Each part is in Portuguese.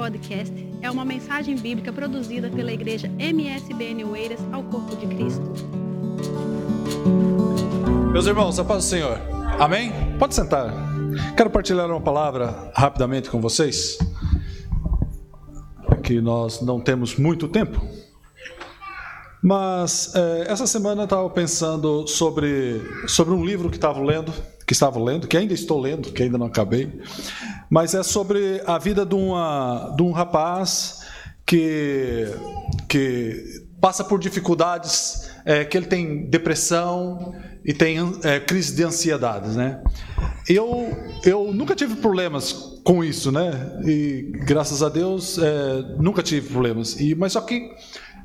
podcast é uma mensagem bíblica produzida pela igreja MSBN Oeiras ao Corpo de Cristo. Meus irmãos, a paz do Senhor. Amém? Pode sentar. Quero partilhar uma palavra rapidamente com vocês. Que nós não temos muito tempo. Mas é, essa semana eu estava pensando sobre, sobre um livro que estava lendo, que estava lendo, que ainda estou lendo, que ainda não acabei, mas é sobre a vida de, uma, de um rapaz que, que passa por dificuldades, é, que ele tem depressão e tem é, crise de ansiedade, né? Eu, eu nunca tive problemas com isso, né? E graças a Deus é, nunca tive problemas. E, mas só que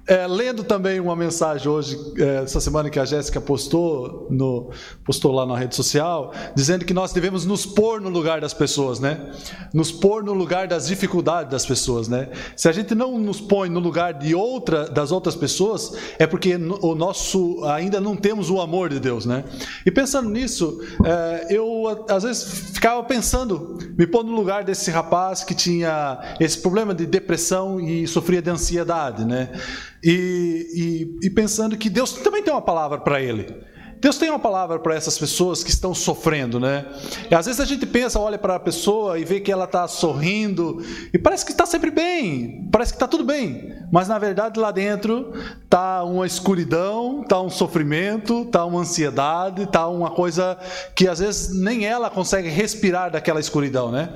é, lendo também uma mensagem hoje, é, essa semana que a Jéssica postou, no, postou lá na rede social, dizendo que nós devemos nos pôr no lugar das pessoas, né? Nos pôr no lugar das dificuldades das pessoas, né? Se a gente não nos põe no lugar de outra, das outras pessoas, é porque o nosso ainda não temos o amor de Deus, né? E pensando nisso, é, eu às vezes ficava pensando, me pôr no lugar desse rapaz que tinha esse problema de depressão e sofria de ansiedade, né? E, e, e pensando que Deus também tem uma palavra para ele. Deus tem uma palavra para essas pessoas que estão sofrendo, né? E às vezes a gente pensa, olha para a pessoa e vê que ela está sorrindo e parece que está sempre bem, parece que está tudo bem, mas na verdade lá dentro está uma escuridão, está um sofrimento, está uma ansiedade, está uma coisa que às vezes nem ela consegue respirar daquela escuridão, né?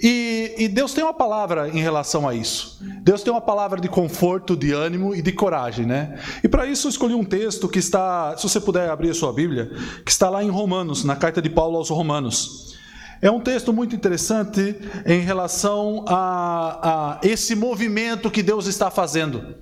E, e, Deus tem uma palavra em relação a isso. Deus tem uma palavra de conforto, de ânimo e de coragem, né? E para isso eu escolhi um texto que está, se você puder abrir a sua Bíblia, que está lá em Romanos, na carta de Paulo aos Romanos. É um texto muito interessante em relação a, a esse movimento que Deus está fazendo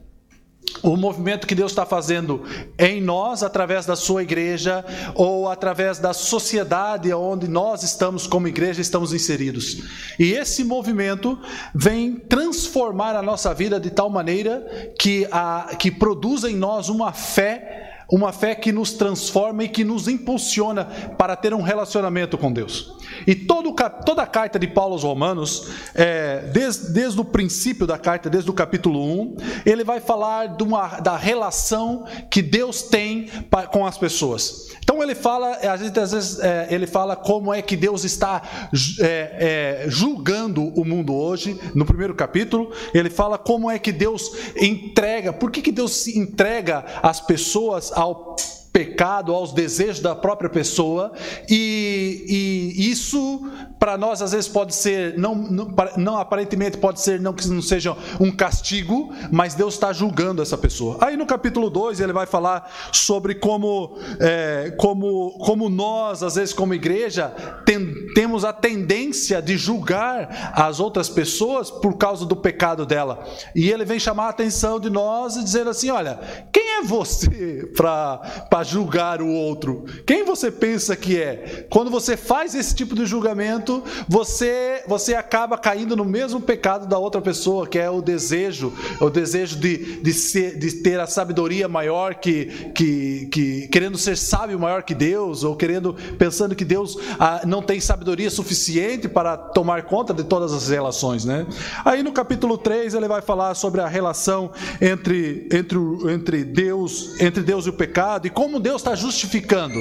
o movimento que Deus está fazendo em nós, através da sua igreja, ou através da sociedade onde nós estamos, como igreja, estamos inseridos. E esse movimento vem transformar a nossa vida de tal maneira que, a, que produz em nós uma fé uma fé que nos transforma e que nos impulsiona para ter um relacionamento com Deus. E todo, toda a carta de Paulo aos Romanos, é, desde, desde o princípio da carta, desde o capítulo 1, ele vai falar uma, da relação que Deus tem com as pessoas. Então ele fala, às vezes, às vezes é, ele fala como é que Deus está é, é, julgando o mundo hoje. No primeiro capítulo, ele fala como é que Deus entrega, por que, que Deus entrega as pessoas ao pecado, aos desejos da própria pessoa, e, e isso para nós às vezes pode ser, não, não, não, aparentemente pode ser, não que não seja um castigo, mas Deus está julgando essa pessoa. Aí no capítulo 2 ele vai falar sobre como, é, como, como nós, às vezes como igreja, tem, temos a tendência de julgar as outras pessoas por causa do pecado dela. E ele vem chamar a atenção de nós e dizer assim: olha, quem é você para julgar o outro? Quem você pensa que é? Quando você faz esse tipo de julgamento, você você acaba caindo no mesmo pecado da outra pessoa, que é o desejo, o desejo de, de, ser, de ter a sabedoria maior que, que, que querendo ser sábio maior que Deus, ou querendo pensando que Deus ah, não tem sabedoria suficiente para tomar conta de todas as relações, né? Aí no capítulo 3 ele vai falar sobre a relação entre, entre, entre Deus, entre Deus e o pecado e como Deus está justificando.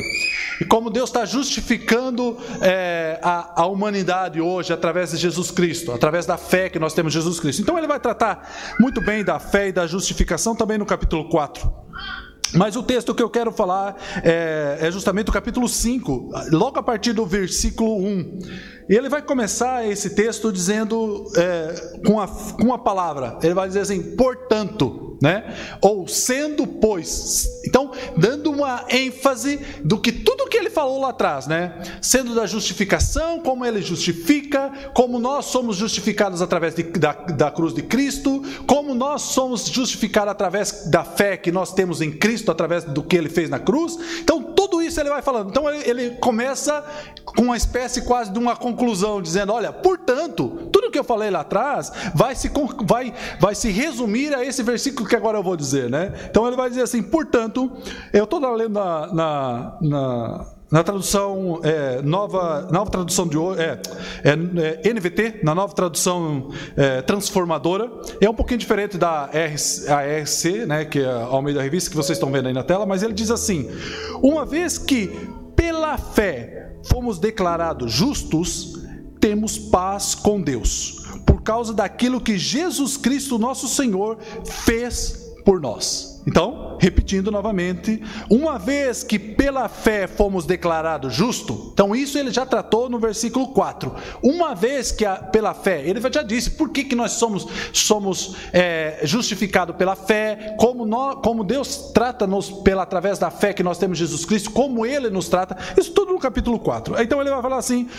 E como Deus está justificando é, a, a humanidade hoje através de Jesus Cristo, através da fé que nós temos em Jesus Cristo. Então ele vai tratar muito bem da fé e da justificação também no capítulo 4. Mas o texto que eu quero falar é, é, justamente o capítulo 5, logo a partir do versículo 1. E ele vai começar esse texto dizendo, é, com, a, com a palavra, ele vai dizer assim, portanto né? Ou sendo, pois. Então, dando uma ênfase do que tudo que ele falou lá atrás, né? Sendo da justificação, como ele justifica, como nós somos justificados através de, da, da cruz de Cristo, como nós somos justificados através da fé que nós temos em Cristo, através do que ele fez na cruz. Então, tudo isso ele vai falando. Então, ele, ele começa com uma espécie quase de uma conclusão, dizendo: olha, portanto, tudo que eu falei lá atrás vai se, vai, vai se resumir a esse versículo que agora eu vou dizer, né? Então ele vai dizer assim: portanto, eu estou lendo na, na, na na tradução é, nova, nova tradução de hoje, é, é, é, NVT, na nova tradução é, transformadora, é um pouquinho diferente da RC, ARC, né, que é ao meio da revista que vocês estão vendo aí na tela, mas ele diz assim: uma vez que pela fé fomos declarados justos, temos paz com Deus, por causa daquilo que Jesus Cristo, nosso Senhor, fez por nós. Então, repetindo novamente, uma vez que pela fé fomos declarados justos, então isso ele já tratou no versículo 4. Uma vez que a, pela fé, ele já disse por que, que nós somos, somos é, justificados pela fé, como, nós, como Deus trata-nos pela, através da fé que nós temos Jesus Cristo, como ele nos trata, isso tudo no capítulo 4. Então ele vai falar assim: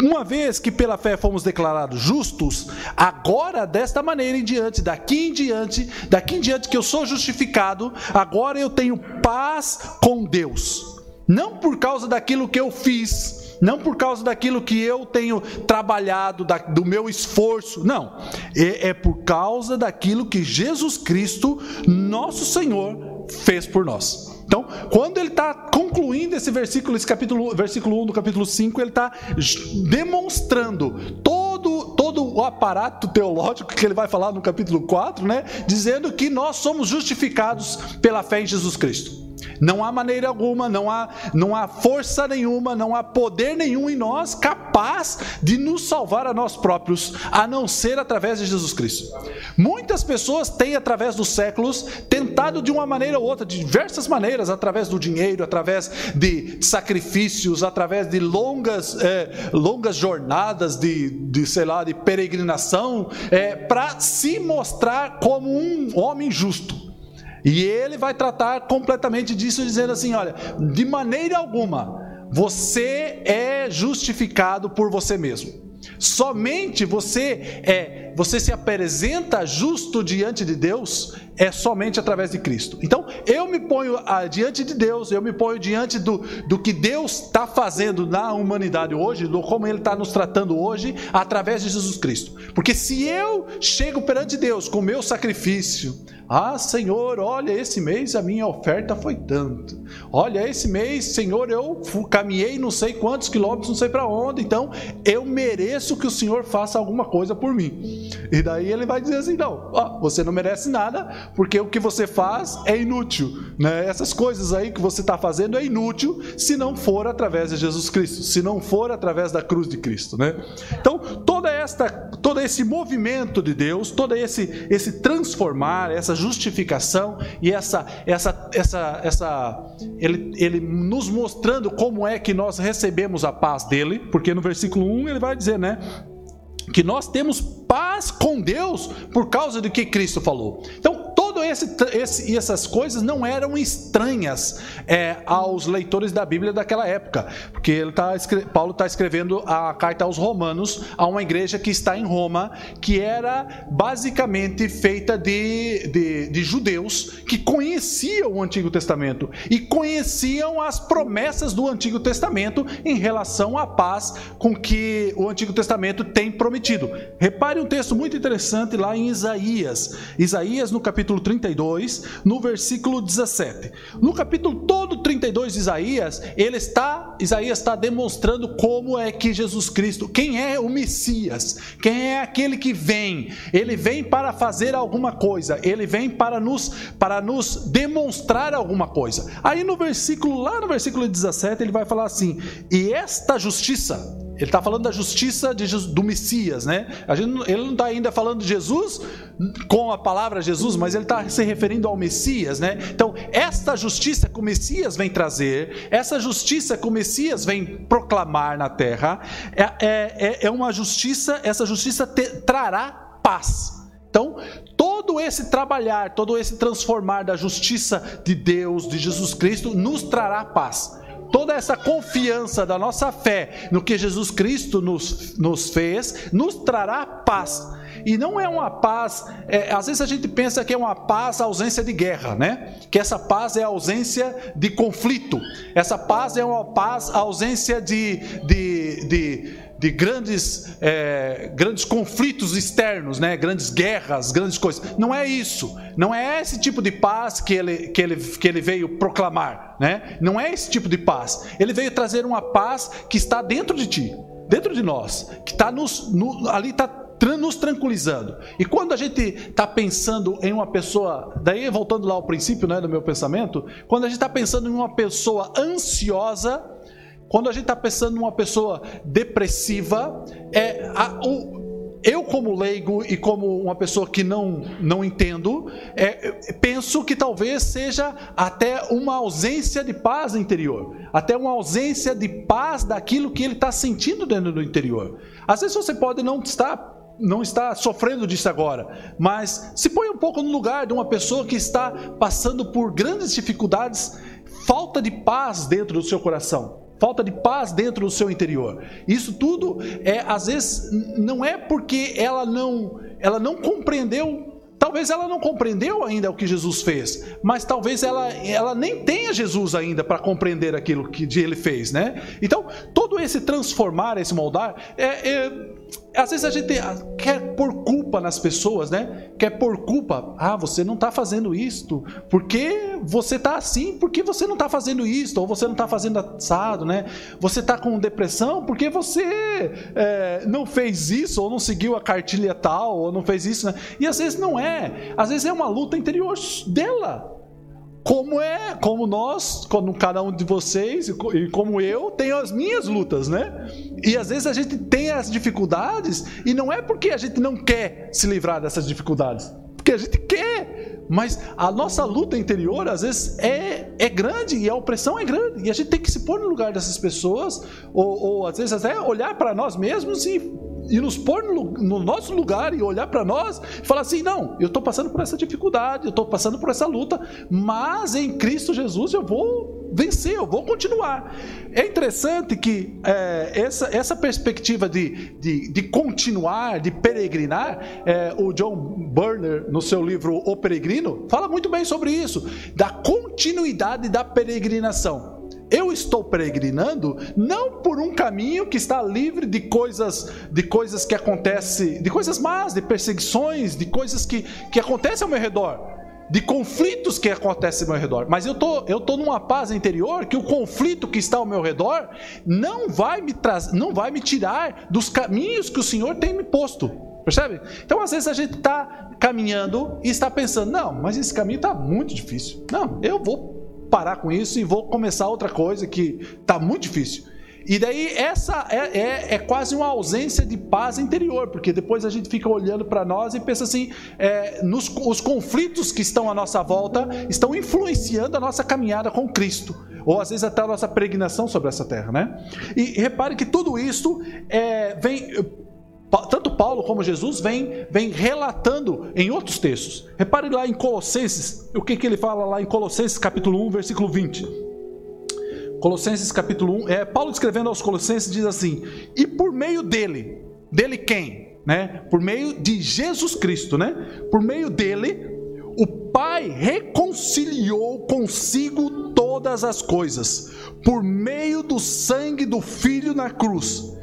uma vez que pela fé fomos declarados justos, agora desta maneira em diante, daqui em diante, daqui em diante que eu sou justificado, agora eu tenho paz com Deus. Não por causa daquilo que eu fiz, não por causa daquilo que eu tenho trabalhado, da, do meu esforço, não. É, é por causa daquilo que Jesus Cristo, nosso Senhor, fez por nós. Quando ele está concluindo esse versículo, esse capítulo, versículo 1 do capítulo 5, ele está demonstrando todo, todo o aparato teológico que ele vai falar no capítulo 4, né? Dizendo que nós somos justificados pela fé em Jesus Cristo. Não há maneira alguma, não há, não há força nenhuma, não há poder nenhum em nós capaz de nos salvar a nós próprios, a não ser através de Jesus Cristo. Muitas pessoas têm, através dos séculos, tentado de uma maneira ou outra, de diversas maneiras, através do dinheiro, através de sacrifícios, através de longas, é, longas jornadas de, de, sei lá, de peregrinação, é, para se mostrar como um homem justo. E ele vai tratar completamente disso, dizendo assim: olha, de maneira alguma, você é justificado por você mesmo. Somente você é, você se apresenta justo diante de Deus é somente através de Cristo. Então, eu me ponho ah, diante de Deus, eu me ponho diante do, do que Deus está fazendo na humanidade hoje, do como Ele está nos tratando hoje, através de Jesus Cristo. Porque se eu chego perante Deus com o meu sacrifício, ah, Senhor, olha, esse mês a minha oferta foi tanto. Olha, esse mês, Senhor, eu caminhei não sei quantos quilômetros, não sei para onde, então eu mereço que o Senhor faça alguma coisa por mim. E daí ele vai dizer assim: não, ah, você não merece nada, porque o que você faz é inútil. Né? Essas coisas aí que você está fazendo é inútil se não for através de Jesus Cristo, se não for através da cruz de Cristo. Né? Então, toda esta, todo esse movimento de Deus, todo esse, esse transformar, essa justificação e essa, essa, essa, essa ele, ele nos mostrando como é que nós recebemos a paz dele, porque no versículo 1 ele vai dizer, né? Que nós temos paz com Deus por causa do que Cristo falou. Então, esse, esse, essas coisas não eram estranhas é, aos leitores da Bíblia daquela época, porque ele tá, Paulo está escrevendo a carta aos Romanos, a uma igreja que está em Roma, que era basicamente feita de, de, de judeus que conheciam o Antigo Testamento e conheciam as promessas do Antigo Testamento em relação à paz com que o Antigo Testamento tem prometido. Repare um texto muito interessante lá em Isaías, Isaías no capítulo 30 32, no versículo 17. No capítulo todo 32 de Isaías, ele está, Isaías está demonstrando como é que Jesus Cristo, quem é o Messias, quem é aquele que vem. Ele vem para fazer alguma coisa, ele vem para nos para nos demonstrar alguma coisa. Aí no versículo lá no versículo 17, ele vai falar assim: "E esta justiça ele está falando da justiça de, do Messias, né? Gente, ele não está ainda falando de Jesus com a palavra Jesus, mas ele está se referindo ao Messias, né? Então, esta justiça que o Messias vem trazer, essa justiça que o Messias vem proclamar na terra, é, é, é, é uma justiça, essa justiça te, trará paz. Então, todo esse trabalhar, todo esse transformar da justiça de Deus, de Jesus Cristo, nos trará paz toda essa confiança da nossa fé no que Jesus Cristo nos, nos fez, nos trará paz. E não é uma paz, é, às vezes a gente pensa que é uma paz ausência de guerra, né? Que essa paz é ausência de conflito, essa paz é uma paz ausência de, de, de de grandes, é, grandes conflitos externos, né? grandes guerras, grandes coisas. Não é isso. Não é esse tipo de paz que ele, que ele, que ele veio proclamar. Né? Não é esse tipo de paz. Ele veio trazer uma paz que está dentro de ti, dentro de nós, que está nos, no, ali está nos tranquilizando. E quando a gente está pensando em uma pessoa, daí voltando lá ao princípio né, do meu pensamento, quando a gente está pensando em uma pessoa ansiosa, quando a gente está pensando em uma pessoa depressiva, é a, o, eu como leigo e como uma pessoa que não não entendo, é, penso que talvez seja até uma ausência de paz interior, até uma ausência de paz daquilo que ele está sentindo dentro do interior. Às vezes você pode não estar não está sofrendo disso agora, mas se põe um pouco no lugar de uma pessoa que está passando por grandes dificuldades, falta de paz dentro do seu coração, falta de paz dentro do seu interior. Isso tudo é às vezes não é porque ela não ela não compreendeu Talvez ela não compreendeu ainda o que Jesus fez, mas talvez ela, ela nem tenha Jesus ainda para compreender aquilo que ele fez, né? Então, todo esse transformar, esse moldar, é, é às vezes a gente quer pôr culpa nas pessoas, né? Quer pôr culpa. Ah, você não está fazendo isto. Porque você está assim? Porque você não está fazendo isto? Ou você não está fazendo assado, né? Você está com depressão porque você é, não fez isso, ou não seguiu a cartilha tal, ou não fez isso, né? E às vezes não é. Às vezes é uma luta interior dela como é, como nós, como cada um de vocês e como eu, tenho as minhas lutas, né? E às vezes a gente tem as dificuldades e não é porque a gente não quer se livrar dessas dificuldades, porque a gente quer, mas a nossa luta interior às vezes é, é grande e a opressão é grande e a gente tem que se pôr no lugar dessas pessoas ou, ou às vezes até olhar para nós mesmos e e nos pôr no, no nosso lugar e olhar para nós e falar assim: não, eu estou passando por essa dificuldade, eu estou passando por essa luta, mas em Cristo Jesus eu vou vencer, eu vou continuar. É interessante que é, essa, essa perspectiva de, de, de continuar, de peregrinar, é, o John Burner, no seu livro O Peregrino, fala muito bem sobre isso, da continuidade da peregrinação. Eu estou peregrinando não por um caminho que está livre de coisas, de coisas que acontecem, de coisas más, de perseguições, de coisas que, que acontecem ao meu redor, de conflitos que acontecem ao meu redor. Mas eu tô, eu tô numa paz interior que o conflito que está ao meu redor não vai me trazer, não vai me tirar dos caminhos que o Senhor tem me posto. Percebe? Então, às vezes a gente está caminhando e está pensando: não, mas esse caminho está muito difícil. Não, eu vou parar com isso e vou começar outra coisa que está muito difícil. E daí essa é, é, é, quase uma ausência de paz interior, porque depois a gente fica olhando para nós e pensa assim, é, nos, os conflitos que estão à nossa volta estão influenciando a nossa caminhada com Cristo, ou às vezes até a nossa pregnação sobre essa terra, né? E repare que tudo isso é, vem tanto Paulo como Jesus vem, vem relatando em outros textos. Repare lá em Colossenses, o que, que ele fala lá em Colossenses capítulo 1, versículo 20. Colossenses capítulo 1, é, Paulo escrevendo aos Colossenses diz assim: "E por meio dele, dele quem? Né? Por meio de Jesus Cristo, né? Por meio dele, o Pai reconciliou consigo todas as coisas, por meio do sangue do Filho na cruz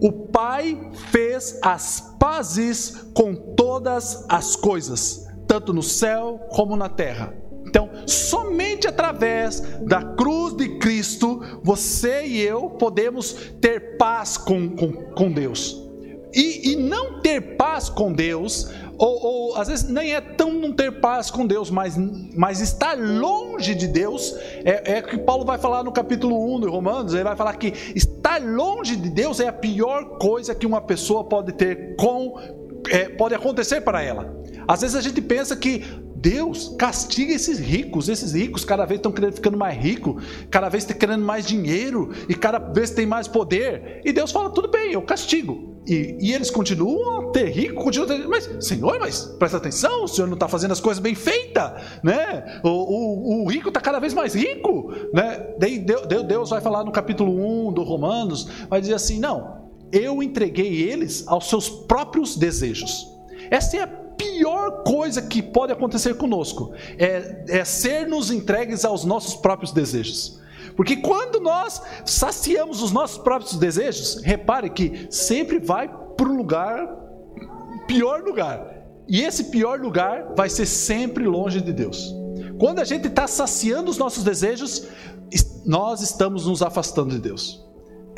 o Pai fez as pazes com todas as coisas, tanto no céu como na terra. Então, somente através da cruz de Cristo, você e eu podemos ter paz com, com, com Deus. E, e não ter paz com Deus ou, ou, às vezes nem é tão não ter paz com Deus, mas, mas estar longe de Deus, é, é que Paulo vai falar no capítulo 1 de Romanos, ele vai falar que estar longe de Deus é a pior coisa que uma pessoa pode ter com, é, pode acontecer para ela. Às vezes a gente pensa que Deus castiga esses ricos, esses ricos cada vez estão ficando mais ricos, cada vez estão querendo mais dinheiro e cada vez tem mais poder. E Deus fala: tudo bem, eu castigo. E, e, eles continuam a ter rico, continuam a ter. Mas, Senhor, mas presta atenção, o Senhor não está fazendo as coisas bem feitas, né? O, o, o rico está cada vez mais rico, né? Daí Deus vai falar no capítulo 1 do Romanos, vai dizer assim: não, eu entreguei eles aos seus próprios desejos. Essa é a pior coisa que pode acontecer conosco, é, é ser nos entregues aos nossos próprios desejos. Porque quando nós saciamos os nossos próprios desejos, repare que sempre vai para um lugar, pior lugar. E esse pior lugar vai ser sempre longe de Deus. Quando a gente está saciando os nossos desejos, nós estamos nos afastando de Deus.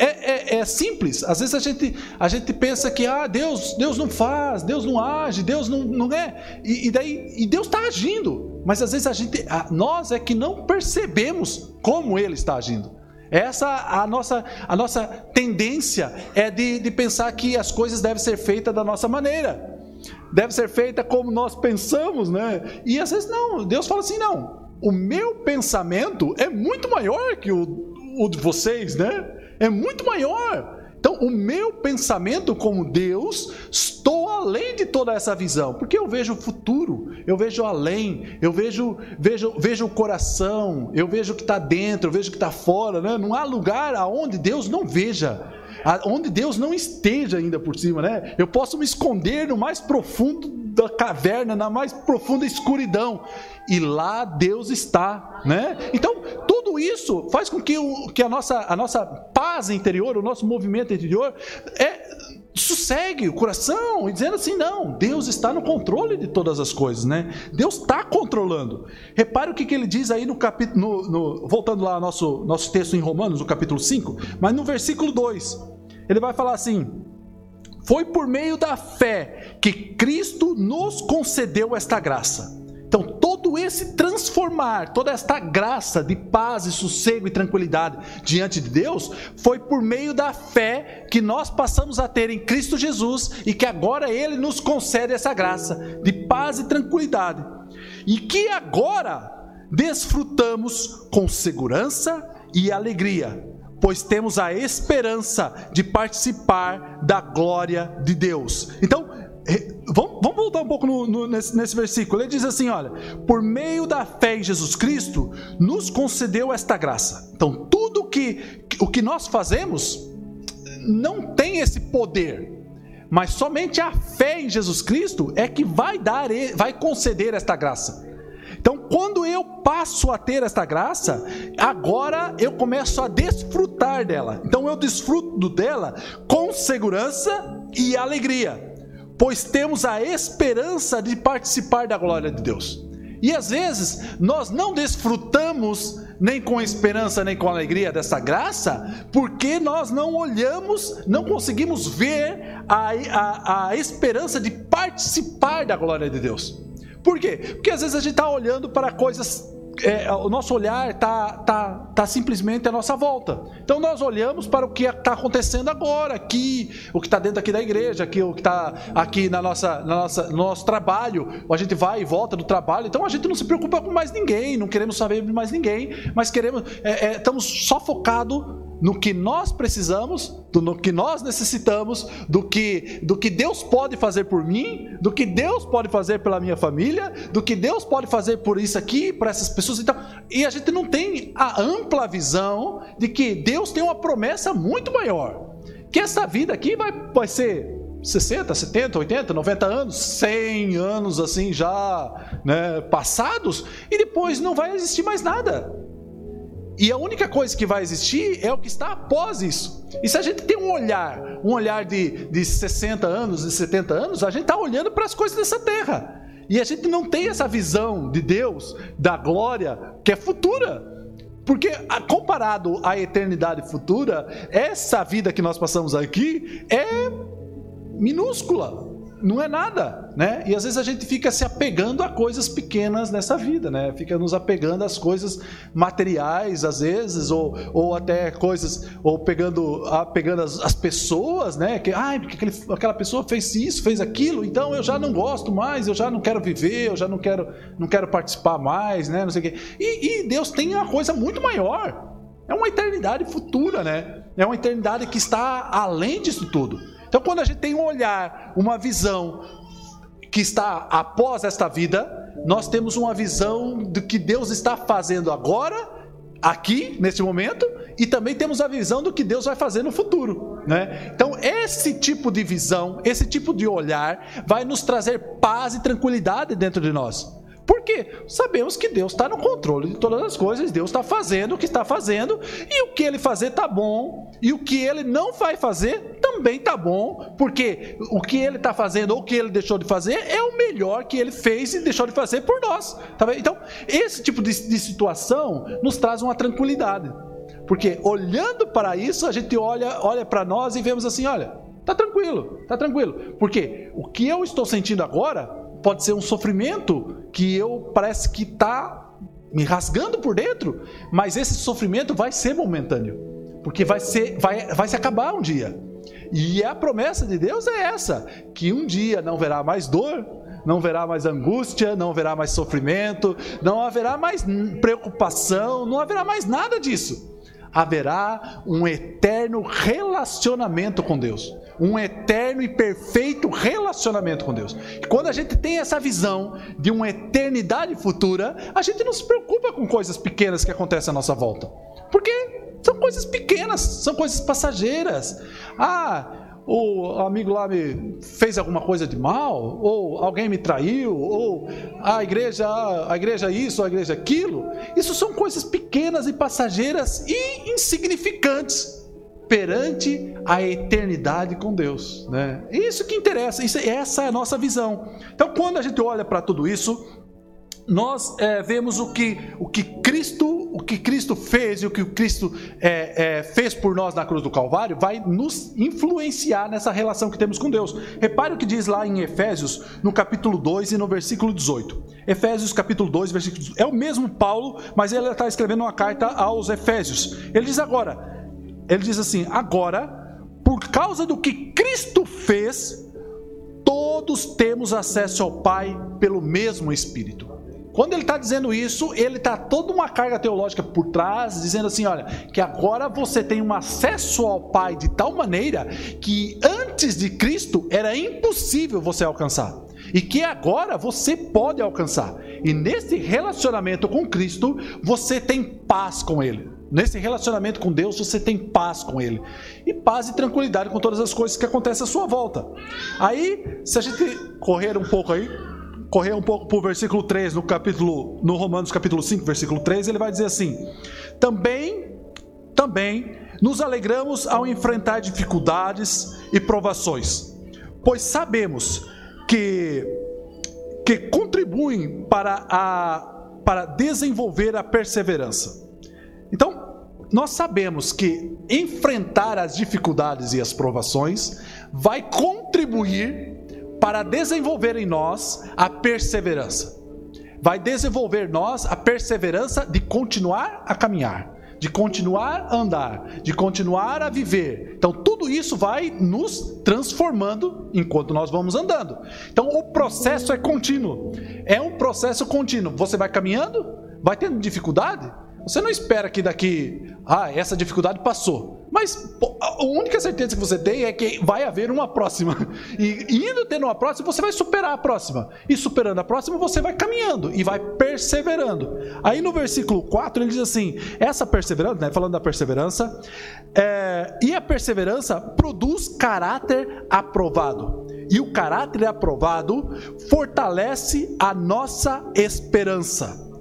É, é, é, simples. Às vezes a gente, a gente pensa que ah, Deus, Deus não faz, Deus não age, Deus não, não é. E, e daí, e Deus está agindo. Mas às vezes a gente, a, nós é que não percebemos como Ele está agindo. Essa a nossa, a nossa tendência é de, de pensar que as coisas devem ser feitas da nossa maneira. Deve ser feita como nós pensamos, né? E às vezes não, Deus fala assim: não, o meu pensamento é muito maior que o, o de vocês, né? É muito maior. Então, o meu pensamento como Deus, estou além de toda essa visão, porque eu vejo o futuro, eu vejo além, eu vejo, vejo, vejo o coração, eu vejo o que está dentro, eu vejo o que está fora. Né? Não há lugar aonde Deus não veja onde Deus não esteja ainda por cima, né? Eu posso me esconder no mais profundo da caverna, na mais profunda escuridão, e lá Deus está, né? Então, tudo isso faz com que, o, que a, nossa, a nossa paz interior, o nosso movimento interior, é, sossegue o coração e dizendo assim: não, Deus está no controle de todas as coisas, né? Deus está controlando. Repare o que, que ele diz aí no capítulo, no, no, voltando lá ao nosso, nosso texto em Romanos, no capítulo 5, mas no versículo 2, ele vai falar assim: foi por meio da fé que Cristo nos concedeu esta graça então, todo esse transformar, toda esta graça de paz e sossego e tranquilidade diante de Deus, foi por meio da fé que nós passamos a ter em Cristo Jesus e que agora Ele nos concede essa graça de paz e tranquilidade. E que agora desfrutamos com segurança e alegria, pois temos a esperança de participar da glória de Deus. Então, Vamos, voltar um pouco no, no, nesse, nesse, versículo. Ele diz assim: olha, por meio da fé em Jesus Cristo, nos concedeu esta graça. Então, tudo que, o que nós fazemos não tem esse poder, mas somente a fé em Jesus Cristo é que vai dar, vai conceder esta graça. Então, quando eu passo a ter esta graça, agora eu começo a desfrutar dela. Então, eu desfruto dela com segurança e alegria pois temos a esperança de participar da glória de Deus. E às vezes nós não desfrutamos nem com esperança nem com alegria dessa graça, porque nós não olhamos, não conseguimos ver a, a, a esperança de participar da glória de Deus. Por quê? Porque às vezes a gente está olhando para coisas é, o nosso olhar está tá, tá simplesmente à nossa volta. Então nós olhamos para o que está acontecendo agora, aqui, o que está dentro aqui da igreja, aqui, o que está aqui na nossa, na nossa, no nosso trabalho. A gente vai e volta do trabalho, então a gente não se preocupa com mais ninguém, não queremos saber de mais ninguém, mas queremos, é, é, estamos só focados no que nós precisamos, no que nós necessitamos, do que, do que Deus pode fazer por mim, do que Deus pode fazer pela minha família, do que Deus pode fazer por isso aqui, por essas pessoas. Então, e a gente não tem a ampla visão de que Deus tem uma promessa muito maior. Que essa vida aqui vai, vai ser 60, 70, 80, 90 anos, 100 anos assim já né, passados, e depois não vai existir mais nada. E a única coisa que vai existir é o que está após isso. E se a gente tem um olhar, um olhar de, de 60 anos, de 70 anos, a gente está olhando para as coisas dessa terra. E a gente não tem essa visão de Deus, da glória, que é futura. Porque comparado à eternidade futura, essa vida que nós passamos aqui é minúscula não é nada, né? E às vezes a gente fica se apegando a coisas pequenas nessa vida, né? Fica nos apegando às coisas materiais, às vezes, ou, ou até coisas, ou pegando, pegando as, as pessoas, né? Que, ai, porque aquele, aquela pessoa fez isso, fez aquilo, então eu já não gosto mais, eu já não quero viver, eu já não quero, não quero participar mais, né? Não sei o quê. E, e Deus tem uma coisa muito maior. É uma eternidade futura, né? É uma eternidade que está além disso tudo. Então, quando a gente tem um olhar, uma visão que está após esta vida, nós temos uma visão do que Deus está fazendo agora, aqui, neste momento, e também temos a visão do que Deus vai fazer no futuro. Né? Então, esse tipo de visão, esse tipo de olhar, vai nos trazer paz e tranquilidade dentro de nós. Porque sabemos que Deus está no controle de todas as coisas, Deus está fazendo o que está fazendo, e o que ele fazer está bom, e o que ele não vai fazer também está bom, porque o que ele está fazendo ou o que ele deixou de fazer é o melhor que ele fez e deixou de fazer por nós. Tá então, esse tipo de, de situação nos traz uma tranquilidade. Porque olhando para isso, a gente olha, olha para nós e vemos assim: olha, tá tranquilo, tá tranquilo. Porque o que eu estou sentindo agora pode ser um sofrimento que eu parece que está me rasgando por dentro, mas esse sofrimento vai ser momentâneo, porque vai ser, vai, vai se acabar um dia. E a promessa de Deus é essa: que um dia não verá mais dor, não verá mais angústia, não haverá mais sofrimento, não haverá mais preocupação, não haverá mais nada disso haverá um eterno relacionamento com Deus. Um eterno e perfeito relacionamento com Deus. E quando a gente tem essa visão de uma eternidade futura, a gente não se preocupa com coisas pequenas que acontecem à nossa volta. Porque são coisas pequenas, são coisas passageiras. Ah, o amigo lá me fez alguma coisa de mal, ou alguém me traiu, ou a igreja, a igreja isso, a igreja aquilo. Isso são coisas pequenas e passageiras e insignificantes perante a eternidade com Deus, né? Isso que interessa, isso, essa é a nossa visão. Então, quando a gente olha para tudo isso, nós é, vemos o que, o que Cristo o que Cristo fez e o que Cristo é, é, fez por nós na cruz do Calvário vai nos influenciar nessa relação que temos com Deus. Repare o que diz lá em Efésios, no capítulo 2 e no versículo 18. Efésios capítulo 2, versículo 18. É o mesmo Paulo, mas ele está escrevendo uma carta aos Efésios. Ele diz agora, ele diz assim, agora, por causa do que Cristo fez, todos temos acesso ao Pai pelo mesmo Espírito. Quando ele está dizendo isso, ele está toda uma carga teológica por trás, dizendo assim: olha, que agora você tem um acesso ao Pai de tal maneira que antes de Cristo era impossível você alcançar. E que agora você pode alcançar. E nesse relacionamento com Cristo, você tem paz com Ele. Nesse relacionamento com Deus, você tem paz com Ele. E paz e tranquilidade com todas as coisas que acontecem à sua volta. Aí, se a gente correr um pouco aí, correr um pouco para o versículo 3, no capítulo, no Romanos capítulo 5, versículo 3, ele vai dizer assim: Também, também nos alegramos ao enfrentar dificuldades e provações, pois sabemos que que contribuem para a para desenvolver a perseverança. Então, nós sabemos que enfrentar as dificuldades e as provações vai contribuir para desenvolver em nós a perseverança. Vai desenvolver nós a perseverança de continuar a caminhar, de continuar a andar, de continuar a viver. Então, tudo isso vai nos transformando enquanto nós vamos andando. Então, o processo é contínuo. É um processo contínuo. Você vai caminhando, vai tendo dificuldade, você não espera que daqui, ah, essa dificuldade passou. Mas a única certeza que você tem é que vai haver uma próxima. E indo tendo uma próxima, você vai superar a próxima. E superando a próxima, você vai caminhando e vai perseverando. Aí no versículo 4 ele diz assim: essa perseverança, né, falando da perseverança, é, e a perseverança produz caráter aprovado. E o caráter aprovado fortalece a nossa esperança.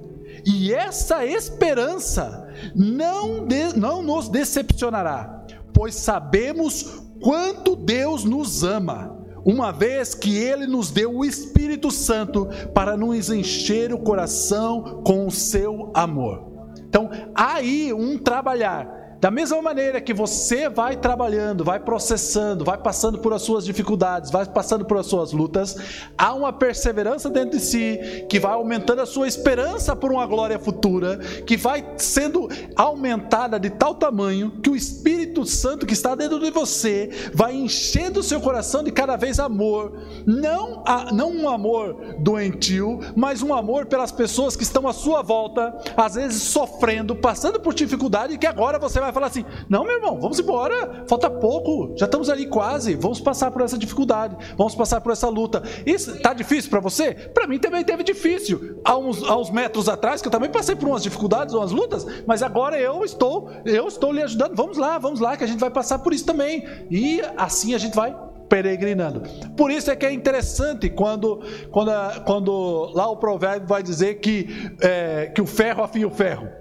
E essa esperança não, de, não nos decepcionará, pois sabemos quanto Deus nos ama, uma vez que Ele nos deu o Espírito Santo para nos encher o coração com o seu amor. Então, aí um trabalhar da mesma maneira que você vai trabalhando, vai processando, vai passando por as suas dificuldades, vai passando por as suas lutas, há uma perseverança dentro de si que vai aumentando a sua esperança por uma glória futura, que vai sendo aumentada de tal tamanho que o Espírito Santo que está dentro de você vai enchendo o seu coração de cada vez amor, não, a, não um amor doentio, mas um amor pelas pessoas que estão à sua volta, às vezes sofrendo, passando por dificuldade, e que agora você vai vai falar assim: não, meu irmão, vamos embora, falta pouco, já estamos ali quase, vamos passar por essa dificuldade, vamos passar por essa luta. Isso tá difícil para você? Para mim também teve difícil. Há uns, há uns metros atrás que eu também passei por umas dificuldades, umas lutas, mas agora eu estou, eu estou lhe ajudando. Vamos lá, vamos lá, que a gente vai passar por isso também. E assim a gente vai peregrinando. Por isso é que é interessante quando, quando, quando lá o provérbio vai dizer que, é, que o ferro afia o ferro.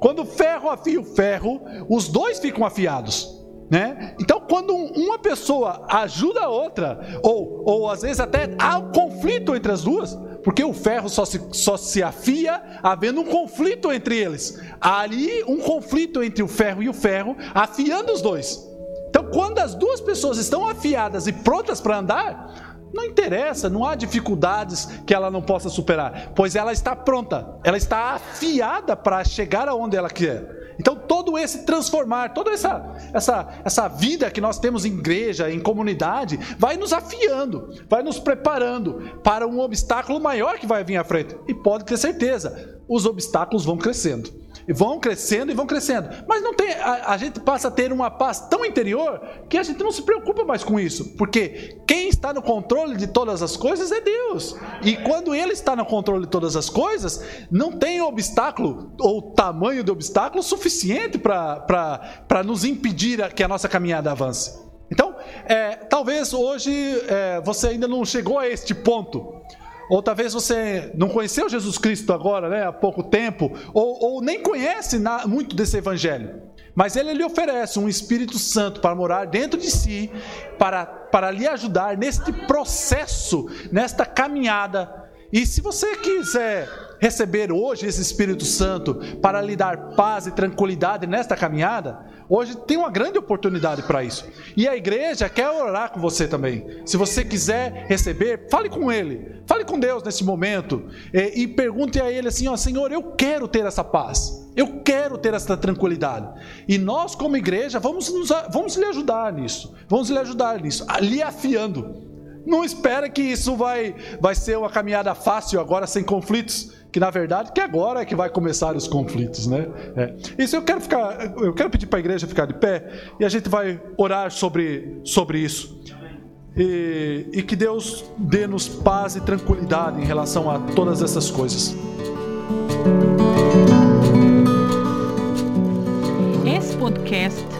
Quando o ferro afia o ferro, os dois ficam afiados. Né? Então, quando uma pessoa ajuda a outra, ou, ou às vezes até há um conflito entre as duas, porque o ferro só se, só se afia havendo um conflito entre eles. Há ali um conflito entre o ferro e o ferro, afiando os dois. Então, quando as duas pessoas estão afiadas e prontas para andar, não interessa, não há dificuldades que ela não possa superar, pois ela está pronta, ela está afiada para chegar aonde ela quer. Então, todo esse transformar, toda essa, essa, essa vida que nós temos em igreja, em comunidade, vai nos afiando, vai nos preparando para um obstáculo maior que vai vir à frente. E pode ter certeza, os obstáculos vão crescendo. Vão crescendo e vão crescendo. Mas não tem, a, a, gente passa a ter uma paz tão interior que a gente não se preocupa mais com isso. Porque quem está no controle de todas as coisas é Deus. E quando Ele está no controle de todas as coisas, não tem obstáculo ou tamanho de obstáculo suficiente para nos impedir que a nossa caminhada avance. Então, é, talvez hoje é, você ainda não chegou a este ponto ou talvez você não conheceu Jesus Cristo agora, né, há pouco tempo, ou, ou nem conhece muito desse evangelho. Mas ele lhe oferece um Espírito Santo para morar dentro de si, para, para lhe ajudar neste processo, nesta caminhada. E se você quiser receber hoje esse Espírito Santo para lhe dar paz e tranquilidade nesta caminhada, Hoje tem uma grande oportunidade para isso. E a igreja quer orar com você também. Se você quiser receber, fale com Ele. Fale com Deus nesse momento. E, e pergunte a Ele assim: ó, Senhor, eu quero ter essa paz. Eu quero ter essa tranquilidade. E nós, como igreja, vamos, nos, vamos lhe ajudar nisso. Vamos lhe ajudar nisso. Lhe afiando. Não espera que isso vai, vai ser uma caminhada fácil agora, sem conflitos que na verdade que agora é que vai começar os conflitos, né? É. Isso eu quero ficar, eu quero pedir para a igreja ficar de pé e a gente vai orar sobre, sobre isso. E, e que Deus dê-nos paz e tranquilidade em relação a todas essas coisas. Esse podcast